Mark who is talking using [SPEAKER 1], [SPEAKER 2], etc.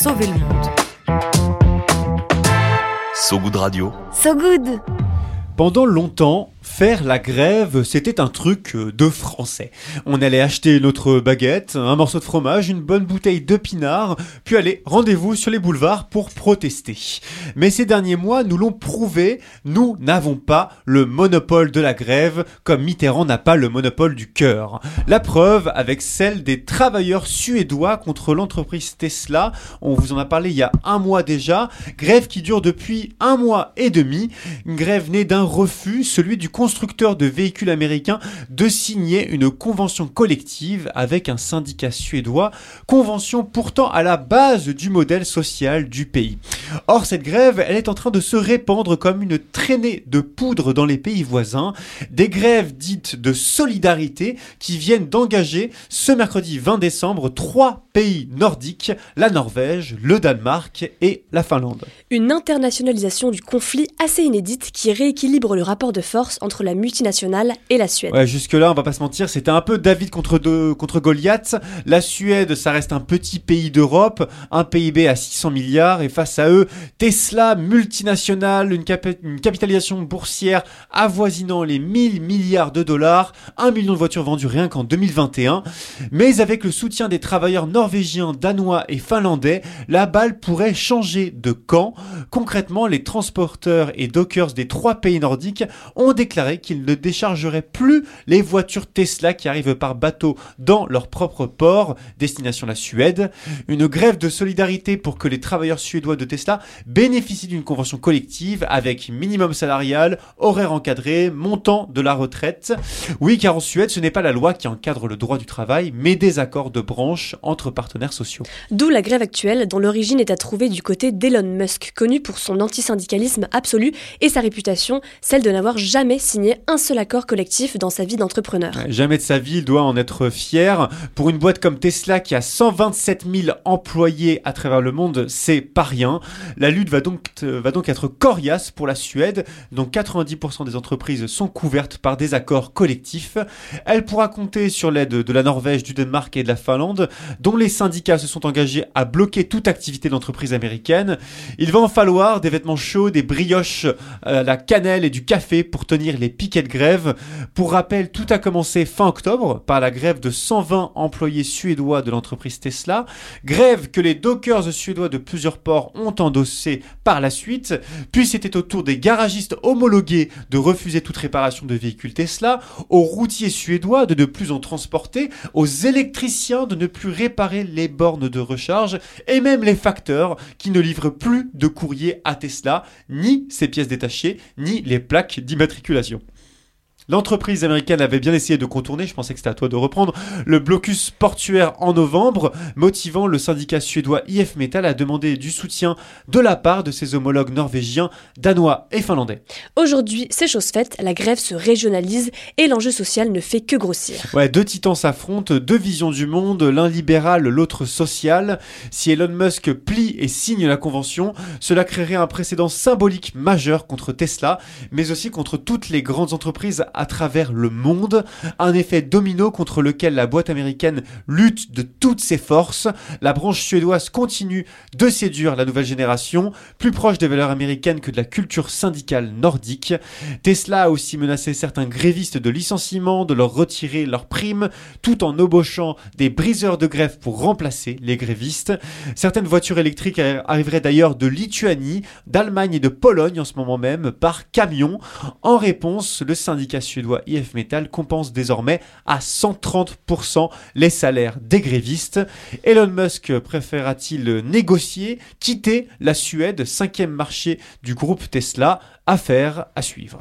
[SPEAKER 1] sauver le monde.
[SPEAKER 2] So Good Radio.
[SPEAKER 1] So Good
[SPEAKER 3] Pendant longtemps, Faire la grève, c'était un truc euh, de français. On allait acheter notre baguette, un morceau de fromage, une bonne bouteille de pinard, puis allez, rendez-vous sur les boulevards pour protester. Mais ces derniers mois nous l'ont prouvé, nous n'avons pas le monopole de la grève, comme Mitterrand n'a pas le monopole du cœur. La preuve avec celle des travailleurs suédois contre l'entreprise Tesla, on vous en a parlé il y a un mois déjà, grève qui dure depuis un mois et demi, une grève née d'un refus, celui du constructeur de véhicules américains de signer une convention collective avec un syndicat suédois, convention pourtant à la base du modèle social du pays. Or, cette grève, elle est en train de se répandre comme une traînée de poudre dans les pays voisins, des grèves dites de solidarité qui viennent d'engager ce mercredi 20 décembre trois pays nordiques, la Norvège, le Danemark et la Finlande.
[SPEAKER 4] Une internationalisation du conflit assez inédite qui rééquilibre le rapport de force entre la multinationale et la Suède.
[SPEAKER 3] Ouais, jusque-là, on va pas se mentir, c'était un peu David contre, contre Goliath. La Suède, ça reste un petit pays d'Europe, un PIB à 600 milliards, et face à eux, Tesla, multinationale, une, capitalisation boursière avoisinant les 1000 milliards de dollars, un million de voitures vendues rien qu'en 2021. Mais avec le soutien des travailleurs norvégiens, danois et finlandais, la balle pourrait changer de camp. Concrètement, les transporteurs et dockers des trois pays nordiques ont déclaré qu'ils ne déchargeraient plus les voitures Tesla qui arrivent par bateau dans leur propre port, destination la Suède. Une grève de solidarité pour que les travailleurs suédois de Tesla bénéficient d'une convention collective avec minimum salarial, horaire encadré, montant de la retraite. Oui, car en Suède, ce n'est pas la loi qui encadre le droit du travail, mais des accords de branche entre partenaires sociaux.
[SPEAKER 4] D'où la grève actuelle, dont l'origine est à trouver du côté d'Elon Musk, connu pour son antisyndicalisme absolu et sa réputation, celle de n'avoir jamais signé un seul accord collectif dans sa vie d'entrepreneur.
[SPEAKER 3] Jamais de sa vie, il doit en être fier. Pour une boîte comme Tesla qui a 127 000 employés à travers le monde, c'est pas rien. La lutte va donc, va donc être coriace pour la Suède, dont 90% des entreprises sont couvertes par des accords collectifs. Elle pourra compter sur l'aide de la Norvège, du Danemark et de la Finlande, dont les syndicats se sont engagés à bloquer toute activité d'entreprise américaine. Il va en falloir des vêtements chauds, des brioches, euh, la cannelle et du café pour tenir les piquets de grève. Pour rappel, tout a commencé fin octobre par la grève de 120 employés suédois de l'entreprise Tesla, grève que les dockers suédois de plusieurs ports ont endossé par la suite, puis c'était au tour des garagistes homologués de refuser toute réparation de véhicules Tesla, aux routiers suédois de ne plus en transporter, aux électriciens de ne plus réparer les bornes de recharge, et même les facteurs qui ne livrent plus de courrier à Tesla, ni ses pièces détachées, ni les plaques d'immatriculation. L'entreprise américaine avait bien essayé de contourner, je pensais que c'était à toi de reprendre, le blocus portuaire en novembre, motivant le syndicat suédois IF Metal à demander du soutien de la part de ses homologues norvégiens, danois et finlandais.
[SPEAKER 4] Aujourd'hui, c'est chose faite, la grève se régionalise et l'enjeu social ne fait que grossir.
[SPEAKER 3] Ouais, deux titans s'affrontent, deux visions du monde, l'un libéral, l'autre social. Si Elon Musk plie et signe la convention, cela créerait un précédent symbolique majeur contre Tesla, mais aussi contre toutes les grandes entreprises à travers le monde, un effet domino contre lequel la boîte américaine lutte de toutes ses forces. La branche suédoise continue de séduire la nouvelle génération, plus proche des valeurs américaines que de la culture syndicale nordique. Tesla a aussi menacé certains grévistes de licenciement, de leur retirer leurs primes, tout en embauchant des briseurs de grève pour remplacer les grévistes. Certaines voitures électriques arriveraient d'ailleurs de Lituanie, d'Allemagne et de Pologne en ce moment même par camion. En réponse, le suédois IF Metal compense désormais à 130% les salaires des grévistes. Elon Musk préférera-t-il négocier, quitter la Suède, cinquième marché du groupe Tesla? Affaire à suivre.